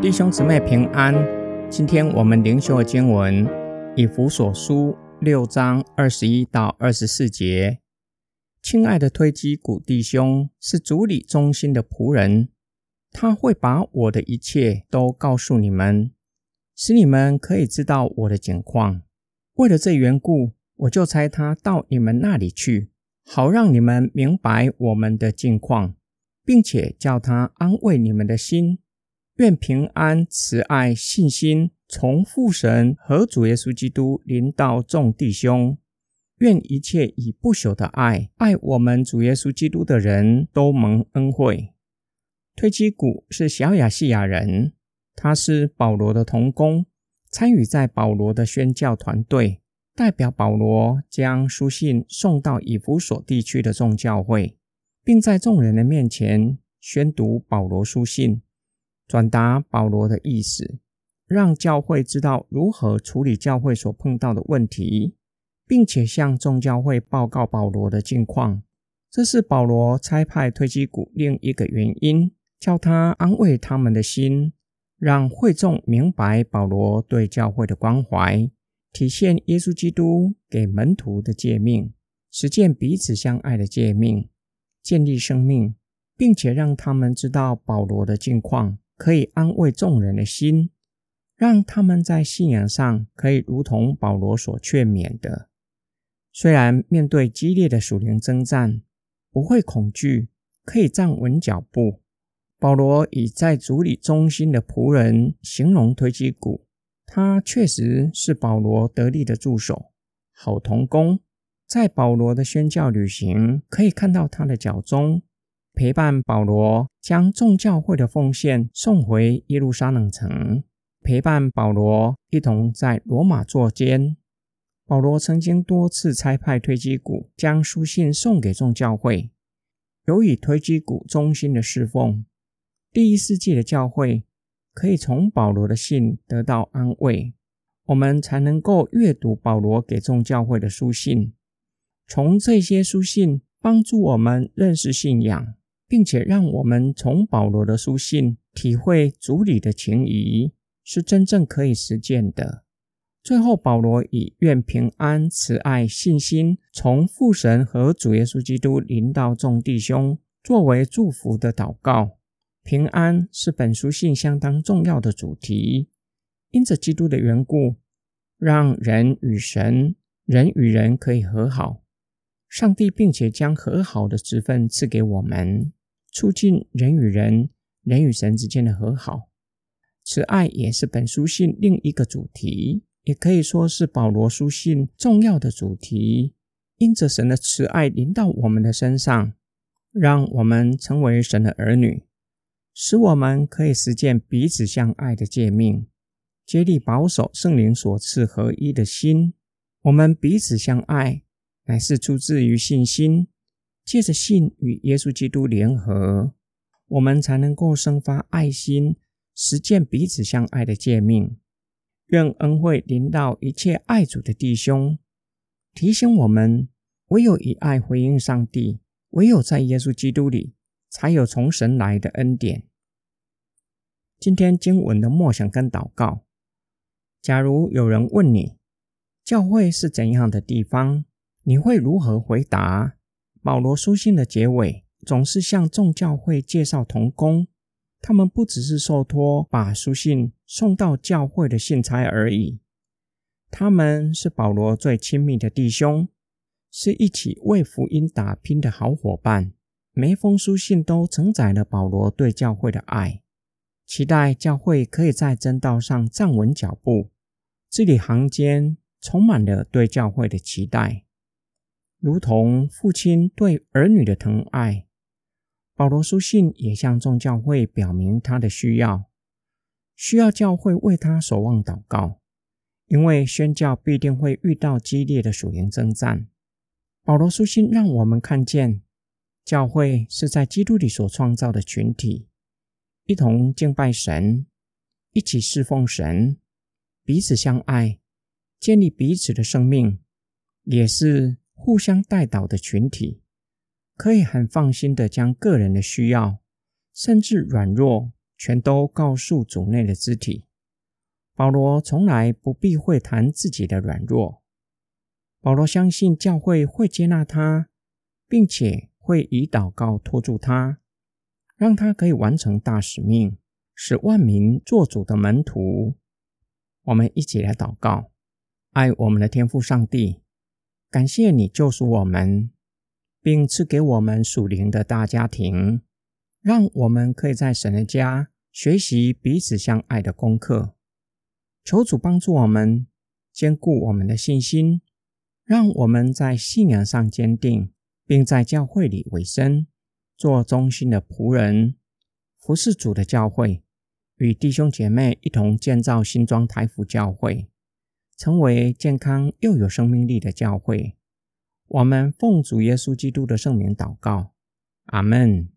弟兄姊妹平安，今天我们灵修的经文以弗所书六章二十一到二十四节。亲爱的推基古弟兄，是主里忠心的仆人，他会把我的一切都告诉你们，使你们可以知道我的情况。为了这缘故，我就差他到你们那里去，好让你们明白我们的境况，并且叫他安慰你们的心。愿平安、慈爱、信心从父神和主耶稣基督临到众弟兄。愿一切以不朽的爱爱我们主耶稣基督的人都蒙恩惠。推基古是小亚细亚人，他是保罗的同工，参与在保罗的宣教团队，代表保罗将书信送到以弗所地区的众教会，并在众人的面前宣读保罗书信。转达保罗的意思，让教会知道如何处理教会所碰到的问题，并且向众教会报告保罗的近况。这是保罗差派推基谷另一个原因，叫他安慰他们的心，让会众明白保罗对教会的关怀，体现耶稣基督给门徒的诫命，实践彼此相爱的诫命，建立生命，并且让他们知道保罗的近况。可以安慰众人的心，让他们在信仰上可以如同保罗所劝勉的。虽然面对激烈的属灵征战，不会恐惧，可以站稳脚步。保罗以在主里忠心的仆人形容推基谷，他确实是保罗得力的助手、好同工。在保罗的宣教旅行，可以看到他的脚中。陪伴保罗将众教会的奉献送回耶路撒冷城，陪伴保罗一同在罗马作监。保罗曾经多次差派推基谷将书信送给众教会。由于推基谷忠心的侍奉，第一世纪的教会可以从保罗的信得到安慰。我们才能够阅读保罗给众教会的书信，从这些书信帮助我们认识信仰。并且让我们从保罗的书信体会主里的情谊，是真正可以实践的。最后，保罗以愿平安、慈爱、信心从父神和主耶稣基督临到众弟兄作为祝福的祷告。平安是本书信相当重要的主题，因着基督的缘故，让人与神、人与人可以和好。上帝并且将和好的职分赐给我们。促进人与人、人与神之间的和好，慈爱也是本书信另一个主题，也可以说是保罗书信重要的主题。因着神的慈爱临到我们的身上，让我们成为神的儿女，使我们可以实践彼此相爱的诫命，竭力保守圣灵所赐合一的心。我们彼此相爱，乃是出自于信心。借着信与耶稣基督联合，我们才能够生发爱心，实践彼此相爱的诫命。愿恩惠临到一切爱主的弟兄，提醒我们：唯有以爱回应上帝，唯有在耶稣基督里，才有从神来的恩典。今天经文的默想跟祷告：假如有人问你，教会是怎样的地方，你会如何回答？保罗书信的结尾总是向众教会介绍同工，他们不只是受托把书信送到教会的信差而已，他们是保罗最亲密的弟兄，是一起为福音打拼的好伙伴。每一封书信都承载了保罗对教会的爱，期待教会可以在真道上站稳脚步。字里行间充满了对教会的期待。如同父亲对儿女的疼爱，保罗书信也向众教会表明他的需要，需要教会为他守望祷告，因为宣教必定会遇到激烈的属灵征战。保罗书信让我们看见，教会是在基督里所创造的群体，一同敬拜神，一起侍奉神，彼此相爱，建立彼此的生命，也是。互相带导的群体，可以很放心的将个人的需要，甚至软弱，全都告诉主内的肢体。保罗从来不避讳谈自己的软弱。保罗相信教会会接纳他，并且会以祷告托住他，让他可以完成大使命，使万民做主的门徒。我们一起来祷告：爱我们的天父上帝，感谢你救赎我们。并赐给我们属灵的大家庭，让我们可以在神的家学习彼此相爱的功课。求主帮助我们坚固我们的信心，让我们在信仰上坚定，并在教会里委身，做忠心的仆人，服侍主的教会，与弟兄姐妹一同建造新庄台府教会，成为健康又有生命力的教会。我们奉主耶稣基督的圣名祷告，阿门。